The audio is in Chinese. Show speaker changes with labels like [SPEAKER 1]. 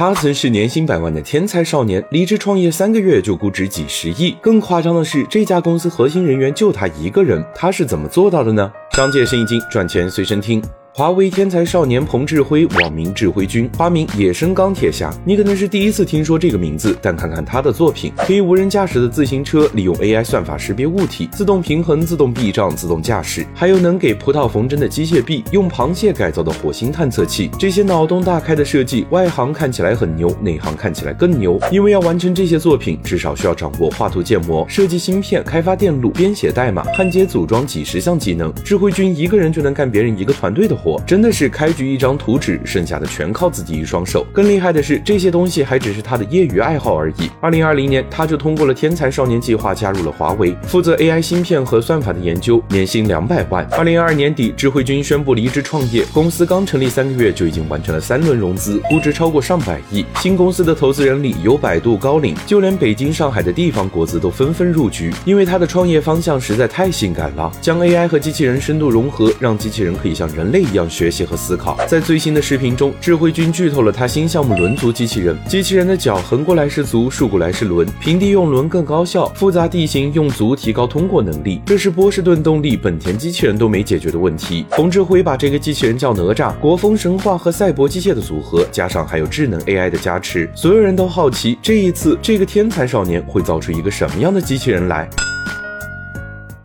[SPEAKER 1] 他曾是年薪百万的天才少年，离职创业三个月就估值几十亿。更夸张的是，这家公司核心人员就他一个人，他是怎么做到的呢？商界生意经，赚钱随身听。华为天才少年彭志辉，网名智辉君，花名野生钢铁侠。你可能是第一次听说这个名字，但看看他的作品：可以无人驾驶的自行车，利用 AI 算法识别物体，自动平衡、自动避障、自动驾驶；还有能给葡萄缝针的机械臂，用螃蟹改造的火星探测器。这些脑洞大开的设计，外行看起来很牛，内行看起来更牛。因为要完成这些作品，至少需要掌握画图、建模、设计芯片、开发电路、编写代码、焊接、组装几十项技能。智慧君一个人就能干别人一个团队的活，真的是开。局一张图纸，剩下的全靠自己一双手。更厉害的是，这些东西还只是他的业余爱好而已。二零二零年，他就通过了天才少年计划，加入了华为，负责 AI 芯片和算法的研究，年薪两百万。二零二二年底，智慧君宣布离职创业，公司刚成立三个月就已经完成了三轮融资，估值超过上百亿。新公司的投资人里有百度、高瓴，就连北京、上海的地方国资都纷纷入局，因为他的创业方向实在太性感了，将 AI 和机器人深度融合，让机器人可以像人类一样学习和思考。在最新的视频中，智慧君剧透了他新项目轮足机器人。机器人的脚横过来是足，竖过来是轮，平地用轮更高效，复杂地形用足提高通过能力。这是波士顿动力、本田机器人都没解决的问题。冯志辉把这个机器人叫哪吒，国风神话和赛博机械的组合，加上还有智能 AI 的加持，所有人都好奇这一次这个天才少年会造出一个什么样的机器人来。